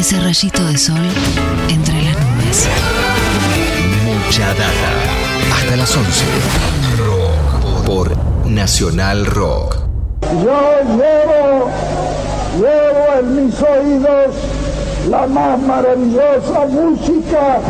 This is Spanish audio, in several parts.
ese rayito de sol entre las nubes. Mucha data. Hasta las 11. Por Nacional Rock. Yo llevo, llevo en mis oídos la más maravillosa música.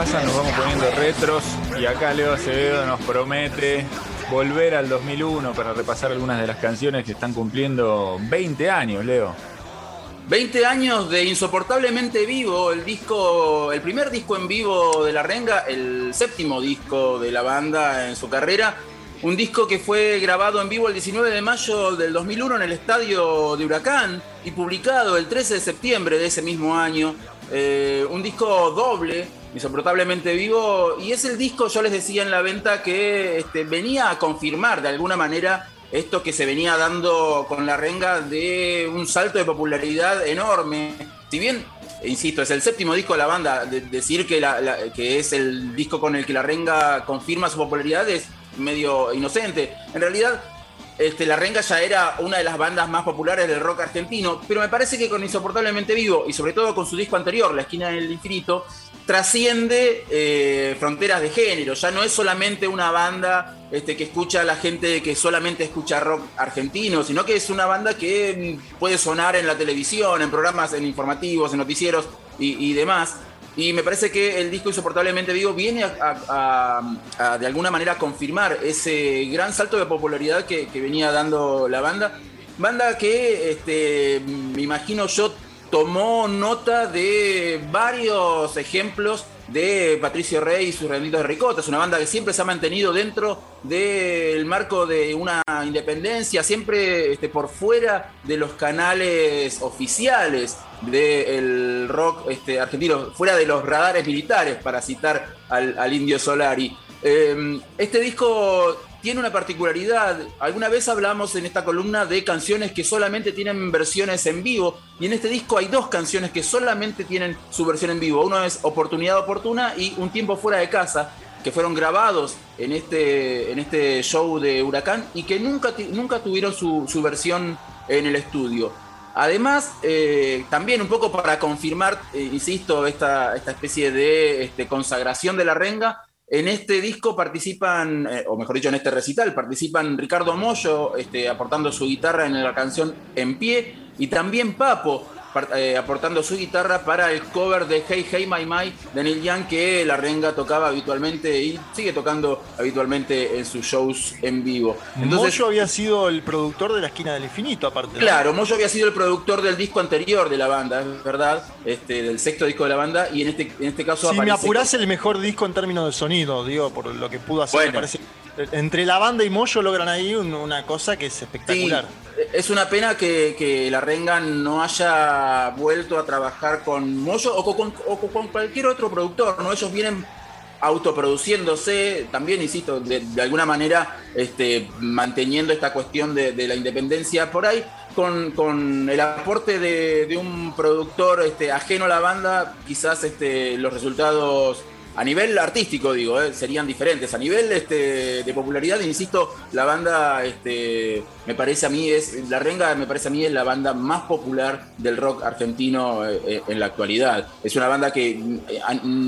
Nos vamos poniendo retros y acá Leo Acevedo nos promete volver al 2001 para repasar algunas de las canciones que están cumpliendo 20 años, Leo. 20 años de Insoportablemente Vivo, el disco, el primer disco en vivo de La Renga, el séptimo disco de la banda en su carrera. Un disco que fue grabado en vivo el 19 de mayo del 2001 en el estadio de Huracán y publicado el 13 de septiembre de ese mismo año. Eh, un disco doble, insoportablemente vivo, y es el disco, yo les decía en la venta, que este, venía a confirmar de alguna manera esto que se venía dando con la renga de un salto de popularidad enorme. Si bien, insisto, es el séptimo disco de la banda, decir que, que es el disco con el que la renga confirma su popularidad es medio inocente. En realidad, este, la Renga ya era una de las bandas más populares del rock argentino, pero me parece que con Insoportablemente Vivo y sobre todo con su disco anterior, La Esquina del Infinito, trasciende eh, fronteras de género. Ya no es solamente una banda este, que escucha a la gente que solamente escucha rock argentino, sino que es una banda que mm, puede sonar en la televisión, en programas, en informativos, en noticieros y demás. Y me parece que el disco Insoportablemente Vivo viene a, de alguna manera confirmar ese gran salto de popularidad que, venía dando la banda. Banda que este, me imagino yo tomó nota de varios ejemplos de Patricio Rey y sus Redonditos de Ricota. Es una banda que siempre se ha mantenido dentro del marco de una independencia, siempre este, por fuera de los canales oficiales del rock este, argentino, fuera de los radares militares, para citar al, Indio Solari. Em, este disco tiene una particularidad. Alguna vez hablamos en esta columna de canciones que solamente tienen versiones en vivo. Y en este disco hay dos canciones que solamente tienen su versión en vivo. Uno es Oportunidad Oportuna y Un Tiempo Fuera de Casa, que fueron grabados en este, en este show de Huracán y que nunca, nunca tuvieron su, versión en el estudio. Además, eh, también un poco para confirmar, eh, insisto, esta, esta especie de este, consagración de la renga, en este disco participan, eh, o mejor dicho, en este recital, participan Ricardo Mollo este, aportando su guitarra en la canción En Pie y también Papo, eh, aportando su guitarra para el cover de Hey Hey My My de Neil Young que la renga tocaba habitualmente y sigue tocando habitualmente en sus shows en vivo. Entonces, Moyo había sido el productor de La Esquina del Infinito, aparte. Claro, Moyo había sido el productor del disco anterior de la banda, es verdad, este, del sexto disco de la banda y en este, en este caso... Si me apurás el mejor disco en términos de sonido, digo, por lo que pudo hacer, me parece entre la banda y Moyo logran ahí una cosa que es espectacular. Es una pena que, la Renga no haya vuelto a trabajar con Moyo o con, cualquier otro productor, ¿no? Ellos vienen autoproduciéndose, también, insisto, de, alguna manera este, manteniendo esta cuestión de, la independencia por ahí, con, el aporte de, un productor este, ajeno a la banda, quizás este, los resultados a nivel artístico, digo, eh, serían diferentes. A nivel este, de popularidad, insisto, la banda, este, me parece a mí, es La Renga, me parece a mí, es la banda más popular del rock argentino eh, eh, en la actualidad. Es una banda que,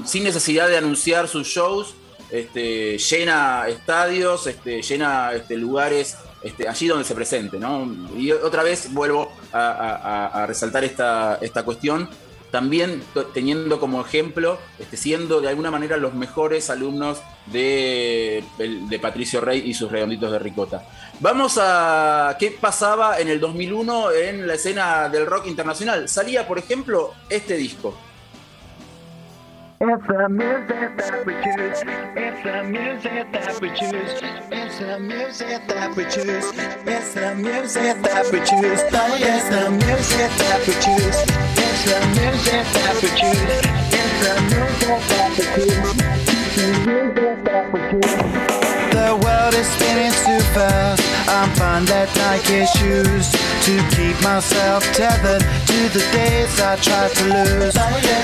sin necesidad de anunciar sus shows, este, llena estadios, este, llena este, lugares este, allí donde se presente. ¿no? Y otra vez vuelvo a, resaltar esta, esta cuestión también teniendo como ejemplo, este, siendo de alguna manera los mejores alumnos de, Patricio Rey y sus redonditos de ricota. Vamos a qué pasaba en el 2001 en la escena del rock internacional. Salía, por ejemplo, este disco. It's the music that we choose. It's the music that we choose. The music that we choose. The world is spinning too fast. I'm fine that Nike shoes to keep myself tethered to the days I tried to lose.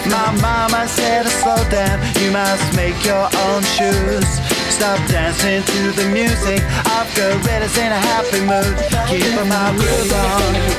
My mama said to slow down, you must make your own shoes. Stop dancing to the music. I've got gorillas in a happy mood. Keep my groove on.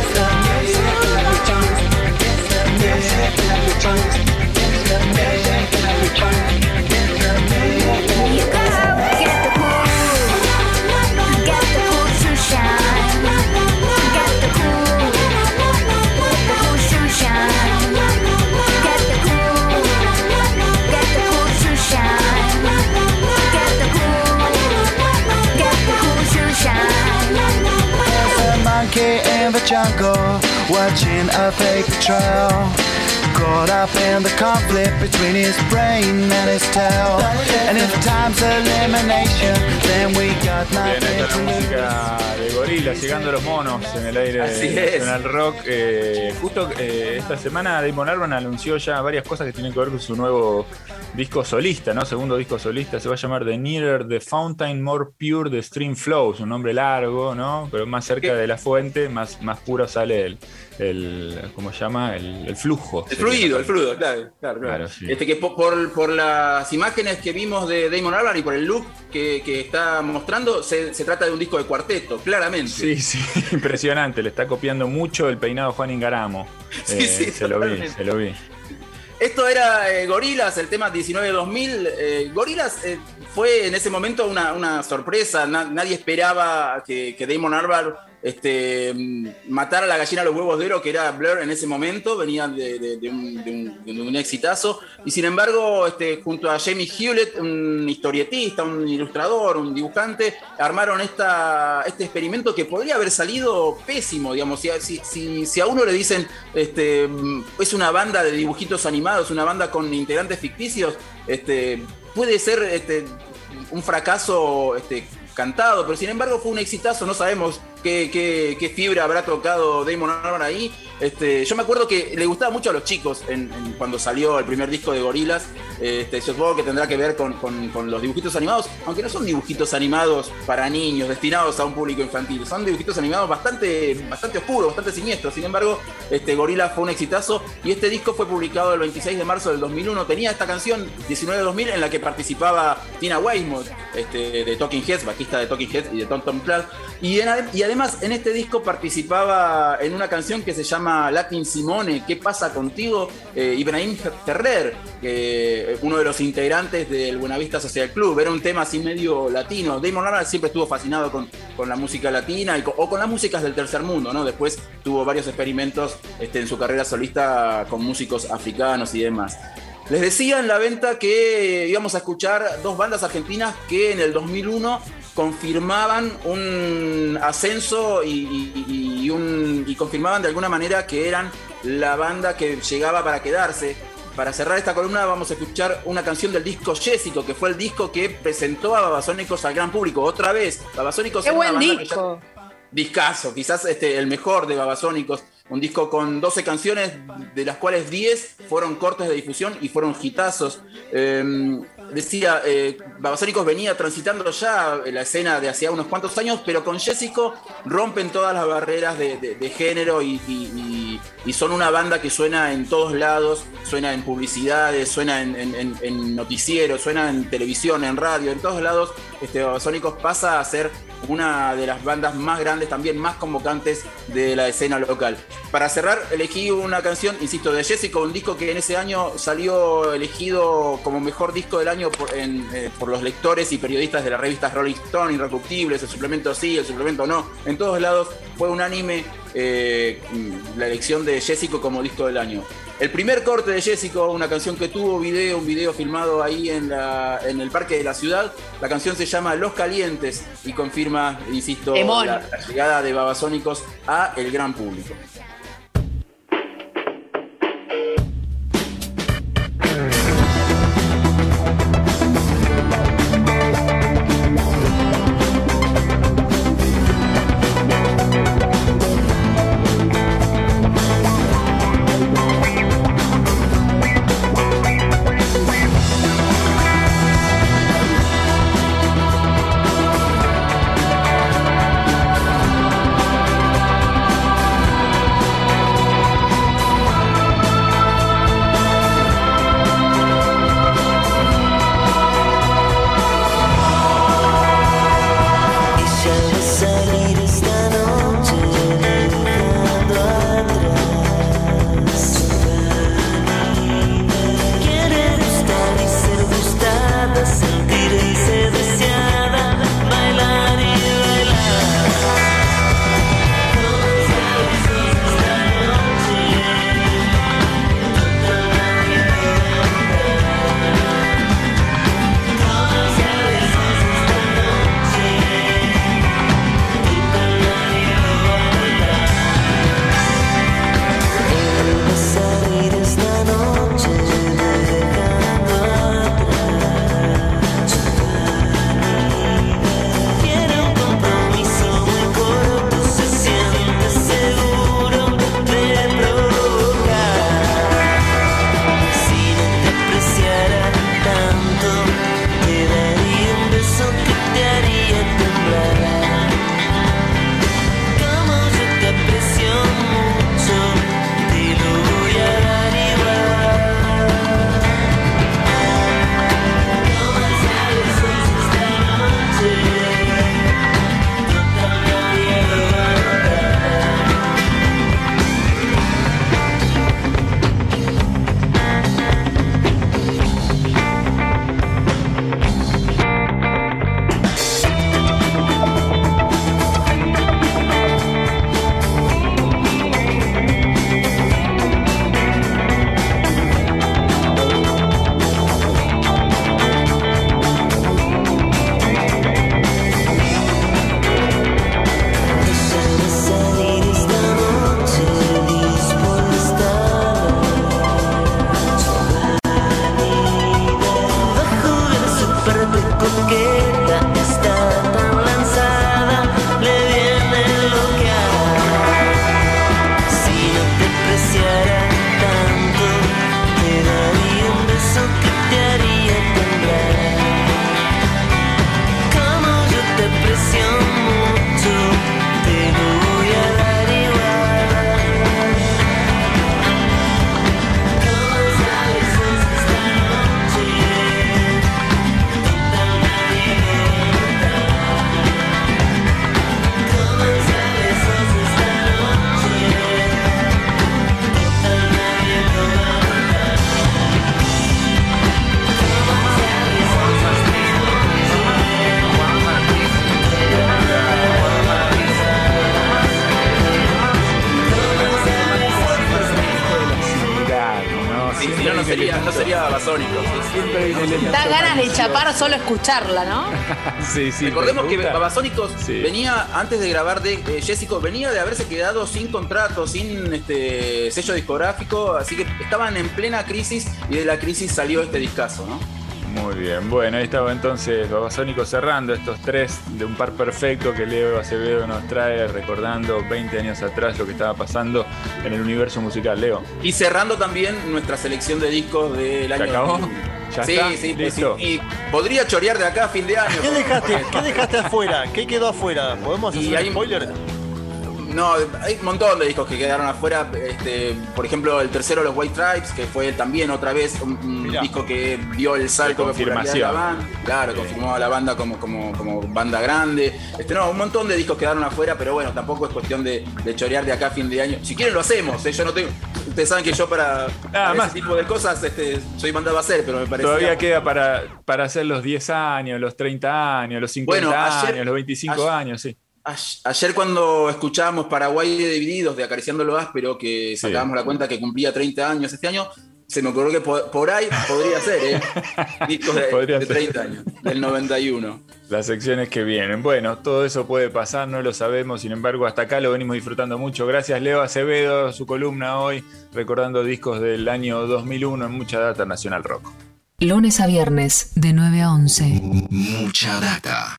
monkey in the jungle, watching a fake betrayal. Caught up in the conflict between his brain and his tail. And if time's elimination, then we got nothing Bien, esta es la música de Gorila, llegando a los monos en el aire Así nacional rock. Eh, justo eh, esta semana Damon Albarn anunció ya varias cosas que tienen que ver con su nuevo disco solista, ¿no? Segundo disco solista, se va a llamar The Nearer the Fountain, More Pure the Stream Flows, un nombre largo, ¿no? Pero más cerca de la fuente, más, más puro sale el, el ¿cómo se llama? El, el flujo. El fluido, el fluido, claro. claro, claro. Claro, sí. Este que por, las imágenes que vimos de Damon Albarn y por el look que, que está mostrando, se, se trata de un disco de cuarteto, claramente. Sí, sí, impresionante. Le está copiando mucho el peinado Juan Ingaramo. Sí, Eh, sí, se lo vi, se lo vi. Esto era eh, Gorilas, el tema 19-2000. Eh, Gorilas eh, fue en ese momento una, una sorpresa. Na- nadie esperaba que, que Damon Albarn este, matara a la gallina a los huevos de oro, que era Blur en ese momento. Venía de, un, exitazo. Y sin embargo, este, junto a Jamie Hewlett, un historietista, un ilustrador, un dibujante, armaron esta, este experimento que podría haber salido pésimo. Digamos, si, si- si- a uno le dicen este, es una banda de dibujitos animados, una banda con integrantes ficticios, este, puede ser este, un fracaso este, cantado, pero sin embargo fue un exitazo, no sabemos qué, qué- qué fibra habrá tocado Damon Albarn ahí. Este, yo me acuerdo que le gustaba mucho a los chicos en- cuando salió el primer disco de Gorilas. Este, yo supongo que tendrá que ver con, con- con los dibujitos animados, aunque no son dibujitos animados para niños, destinados a un público infantil. Son dibujitos animados bastante, bastante oscuros, bastante siniestros. Sin embargo, este, Gorilas fue un exitazo y este disco fue publicado el 26 de marzo del 2001. Tenía esta canción 19-2000 en la que participaba Tina Weymouth, este, de Talking Heads, bajista de Talking Heads y de Tom Tom ade- y además en este disco participaba en una canción que se llama Latin Simone, ¿Qué pasa contigo? Eh, Ibrahim Ferrer, eh, uno de los integrantes del Buenavista Social Club. Era un tema así medio latino. Damon Albarn siempre estuvo fascinado con, con la música latina y o con las músicas del tercer mundo, ¿no? Después tuvo varios experimentos este, en su carrera solista con músicos africanos y demás. Les decía en la venta que íbamos a escuchar dos bandas argentinas que en el 2001 confirmaban un ascenso y, y- y un- y confirmaban de alguna manera que eran la banda que llegaba para quedarse. Para cerrar esta columna vamos a escuchar una canción del disco Jessico, que fue el disco que presentó a Babasónicos al gran público. Otra vez, Babasónicos Qué buen ya- disco. discazo, quizás este, el mejor de Babasónicos, un disco con 12 canciones, de las cuales 10 fueron cortes de difusión y fueron hitazos. Eh, decía, eh, Babasónicos venía transitando ya la escena de hacía unos cuantos años, pero con Jessico rompen todas las barreras de, género y, son una banda que suena en todos lados, suena en publicidades, suena en, en- en- en noticieros, suena en televisión, en radio, en todos lados. Este, Babasónicos pasa a ser una de las bandas más grandes, también más convocantes de la escena local. Para cerrar, elegí una canción, insisto, de Jessico, un disco que en ese año salió elegido como mejor disco del año por, en, eh, por los lectores y periodistas de las revistas Rolling Stone, Irrecuptibles, el suplemento sí, el suplemento no. En todos lados fue unánime eh, la elección de Jessico como disco del año. El primer corte de Jessico, una canción que tuvo video, un video filmado ahí en, la- en el parque de la ciudad. La canción se llama Los Calientes y confirma, insisto, la, la llegada de Babasónicos a el gran público. Da ganas de chapar solo escucharla, ¿no? Sí, sí. Recordemos que. Babasónicos Sí. venía, antes de grabar de eh, Jessico, venía de haberse quedado sin contrato, sin este sello discográfico, así que estaban en plena crisis y de la crisis salió este discazo, ¿no? Muy bien, bueno, ahí estaba entonces Babasónico cerrando estos tres de un par perfecto que Leo Acevedo nos trae, recordando 20 años atrás lo que estaba pasando en el universo musical. Leo, Y cerrando también nuestra selección de discos del ¿se año. acabó? 2001. ¿Ya sí, está? sí, pues. Y podría chorear de acá a fin de año. ¿Qué dejaste, ¿Qué dejaste afuera? ¿Qué quedó afuera? ¿Podemos Y hacer hay- un spoiler? No, hay un montón de discos que quedaron afuera. Este, por ejemplo, el tercero, Los White Tribes, que fue también otra vez un, disco que dio el salto De de de la confirmación. banda. Claro, Sí. confirmó a la banda como, como, como banda grande. Este, no, un montón de discos quedaron afuera, pero bueno, tampoco es cuestión de, de chorear de acá a fin de año. Si quieren lo hacemos, ¿eh? yo no tengo. Ustedes saben que yo para, para más. ese tipo de cosas este, soy mandado a hacer, pero me parece. Todavía queda para, para hacer los 10 años, los 30 años, los 50 Bueno, ayer- años, los 25 ayer- años, sí. Ayer cuando escuchábamos Paraguay de Divididos de Acariciando lo Áspero, que sacábamos la cuenta que cumplía 30 años este año, se me ocurrió que por, ahí podría ser, ¿eh? Discos de, 30 años, del 91. Las secciones que vienen. Bueno, todo eso puede pasar, no lo sabemos, sin embargo, hasta acá lo venimos disfrutando mucho. Gracias, Leo Acevedo, su columna hoy, recordando discos del año 2001 en Mucha Data Nacional Rock. Lunes a viernes, de 9 a 11. Mucha Data.